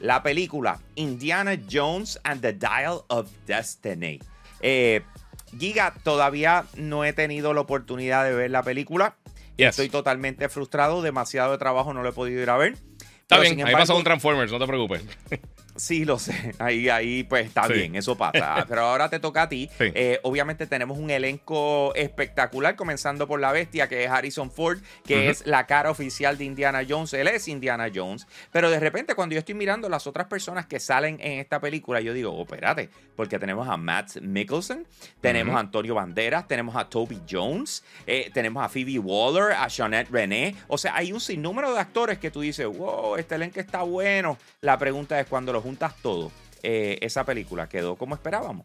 la película Indiana Jones and the Dial of Destiny. Eh, Giga, todavía no he tenido la oportunidad de ver la película. Estoy totalmente frustrado, demasiado de trabajo no lo he podido ir a ver. Está bien, ahí pasó un Transformers, no te preocupes. Sí, lo sé. Ahí, ahí pues está bien, eso pasa. Pero ahora te toca a ti. Eh, obviamente tenemos un elenco espectacular, comenzando por la bestia, que es Harrison Ford, que es la cara oficial de Indiana Jones. Él es Indiana Jones. Pero de repente, cuando yo estoy mirando las otras personas que salen en esta película, yo digo, oh, espérate, porque tenemos a Matt Mickelson, tenemos a Antonio Banderas, tenemos a Toby Jones, eh, tenemos a Phoebe Waller, a Jeanette René. O sea, hay un sinnúmero de actores que tú dices, wow, este elenco está bueno. La pregunta es cuando los juntas todo, eh, esa película quedó como esperábamos.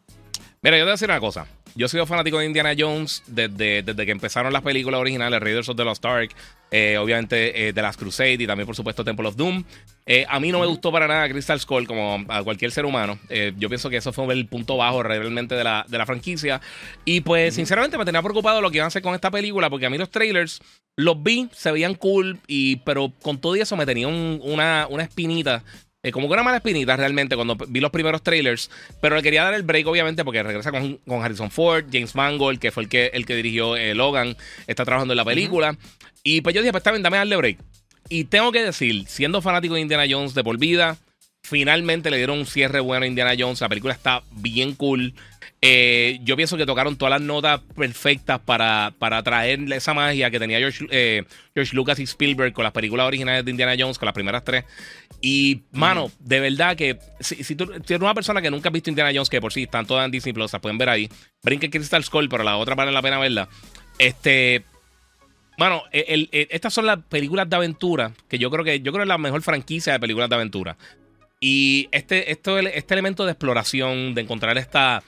Mira, yo te voy a decir una cosa. Yo he sido fanático de Indiana Jones desde, desde que empezaron las películas originales, Raiders of the Lost Ark, eh, obviamente eh, The Last Crusade y también, por supuesto, Temple of Doom. a mí no me gustó para nada Crystal Skull como a cualquier ser humano. yo pienso que eso fue el punto bajo realmente de la, de la franquicia. Y pues, sinceramente, me tenía preocupado lo que iban a hacer con esta película porque a mí los trailers los vi, se veían cool, y, pero con todo eso me tenía una, una espinita eh, como que una mala espinita realmente cuando vi los primeros trailers. Pero le quería dar el break, obviamente, porque regresa con, Harrison Ford, James Mangold, que fue el que, el que dirigió eh, Logan, está trabajando en la película. Y pues yo dije, pues está bien, dame darle break. Y tengo que decir, siendo fanático de Indiana Jones de por vida, finalmente le dieron un cierre bueno a Indiana Jones. La película está bien cool. Eh, yo pienso que tocaron todas las notas perfectas para, para traer esa magia que tenía George, eh, George, Lucas y Spielberg con las películas originales de Indiana Jones, con las primeras tres. Y, mano, de verdad que si, tú, eres una persona que nunca ha visto Indiana Jones, que por sí están todas en Disney Plus, las pueden ver ahí. Brinque Crystal Skull, pero la otra vale la pena verla. Este. Mano, estas son las películas de aventura que yo creo que yo creo que es la mejor franquicia de películas de aventura. Y este, esto, este elemento de exploración, de encontrar esta,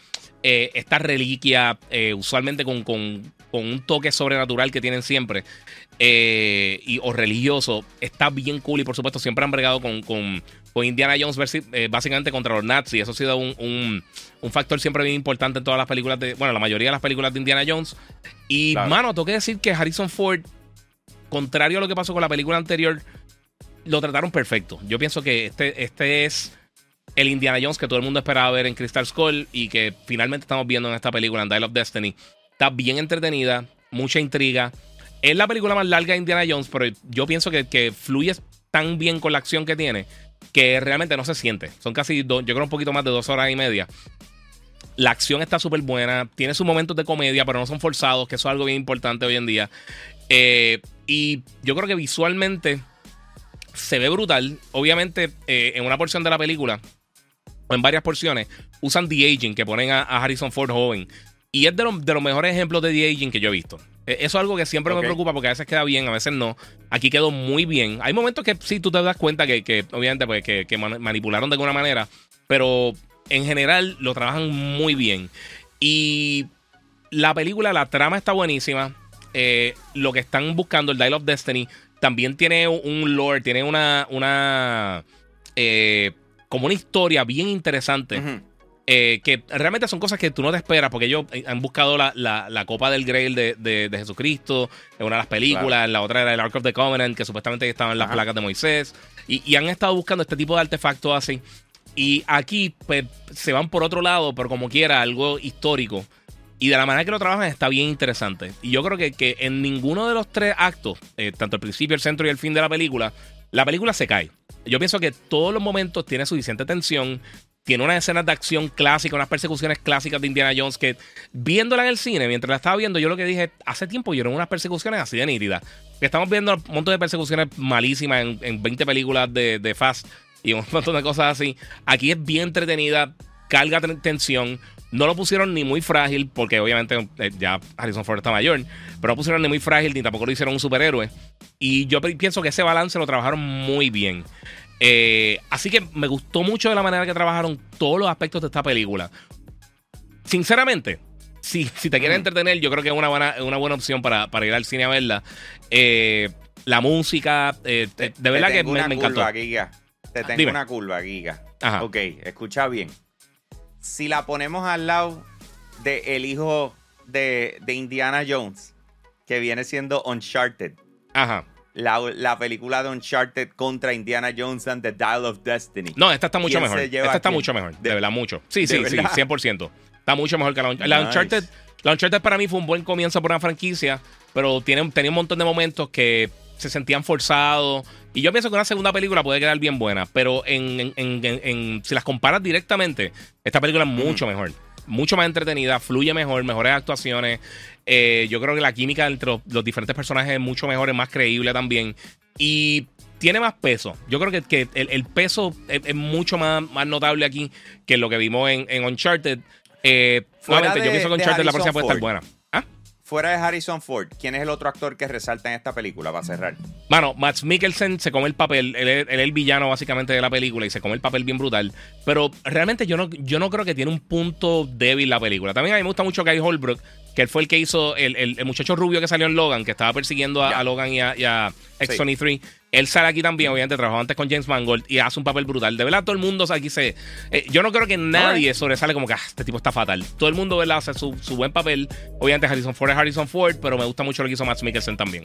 eh, esta reliquia, eh, usualmente con, un toque sobrenatural que tienen siempre, eh, y, o religioso, está bien cool. Y por supuesto, siempre han bregado con, con, Indiana Jones básicamente contra los nazis. Eso ha sido un, factor siempre bien importante en todas las películas de. Bueno, la mayoría de las películas de Indiana Jones. Y, mano, tengo que decir que Harrison Ford, contrario a lo que pasó con la película anterior, lo trataron perfecto. Yo pienso que este, este es el Indiana Jones que todo el mundo esperaba ver en Crystal Skull y que finalmente estamos viendo en esta película, en Dial of Destiny. Está bien entretenida, mucha intriga. Es la película más larga de Indiana Jones, pero yo pienso que, que fluye tan bien con la acción que tiene que realmente no se siente. Son casi, yo creo, un poquito más de dos horas y media. La acción está súper buena, tiene sus momentos de comedia, pero no son forzados, que eso es algo bien importante hoy en día. Eh, y yo creo que visualmente se ve brutal. Obviamente, eh, en una porción de la película en varias porciones, usan The Aging, que ponen a, Harrison Ford joven. Y es de, de, los mejores ejemplos de The Aging que yo he visto. E, eso es algo que siempre me preocupa porque a veces queda bien, a veces no. Aquí quedó muy bien. Hay momentos que sí tú te das cuenta que, obviamente, pues, que, manipularon de alguna manera, pero en general lo trabajan muy bien. Y la película, la trama está buenísima. Eh, lo que están buscando, el Dial of Destiny, también tiene un lore, tiene una. una eh, como una historia bien interesante. Eh, que realmente son cosas que tú no te esperas, porque ellos han buscado la, copa del Grail de, Jesucristo en una de las películas, la otra era el Ark of the Covenant, que supuestamente estaban en las placas de Moisés, y, han estado buscando este tipo de artefactos así. Y aquí pues, se van por otro lado, pero como quiera, algo histórico. Y de la manera que lo trabajan está bien interesante. Y yo creo que, que en ninguno de los tres actos, eh, tanto el principio, el centro y el fin de la película, la película se cae. Yo pienso que todos los momentos tiene suficiente tensión. Tiene unas escenas de acción clásicas, unas persecuciones clásicas de Indiana Jones que viéndola en el cine, mientras la estaba viendo, yo lo que dije, hace tiempo yo unas persecuciones así de nítidas. Estamos viendo un montón de persecuciones malísimas en, 20 películas de, de Fast y un montón de cosas así. Aquí es bien entretenida, carga tensión. No lo pusieron ni muy frágil, porque obviamente eh, ya Harrison Ford está mayor, pero no pusieron ni muy frágil ni tampoco lo hicieron un superhéroe. Y yo pienso que ese balance lo trabajaron muy bien. Eh, así que me gustó mucho de la manera que trabajaron todos los aspectos de esta película. Sinceramente, si, si te quieres entretener, yo creo que es una buena, una buena opción para, ir al cine a verla. Eh, la música, de verdad que me, encantó. Te tengo una curva, Giga. Ok, escucha bien si la ponemos al lado de el hijo de, Indiana Jones, que viene siendo Uncharted. Ajá. la, película de Uncharted contra Indiana Jones and the Dial of Destiny. No, esta está mucho mejor. Esta está mucho mejor. De, verdad, mucho. Sí, sí, sí, 100%. Está mucho mejor que la, la Uncharted. La Uncharted para mí fue un buen comienzo por una franquicia, pero tiene, tenía un montón de momentos que se sentían forzados. Y yo pienso que una segunda película puede quedar bien buena, pero en, si las comparas directamente, esta película es mucho mejor. Mucho más entretenida, fluye mejor, mejores actuaciones. Eh, yo creo que la química entre los, diferentes personajes es mucho mejor, es más creíble también. Y tiene más peso. Yo creo que, el, peso es, mucho más, más notable aquí que lo que vimos en, Uncharted. Eh, yo pienso que Uncharted la próxima puede estar buena. Fuera de Harrison Ford, ¿quién es el otro actor que resalta en esta película para cerrar? Mano, Max Mikkelsen se come el papel, él, es el villano básicamente de la película y se come el papel bien brutal. Pero realmente yo no, yo no creo que tiene un punto débil la película. También a mí me gusta mucho Guy Holbrook, que él fue el que hizo el, muchacho rubio que salió en Logan, que estaba persiguiendo a, Logan y a, X-23. Él sale aquí también, obviamente, trabajó antes con James Mangold y hace un papel brutal. De verdad, todo el mundo aquí se. Eh, yo no creo que nadie sobresale como que ah, este tipo está fatal. Todo el mundo, ¿verdad? hace su, su buen papel. Obviamente, Harrison Ford es Harrison Ford, pero me gusta mucho lo que hizo Max Mikkelsen también.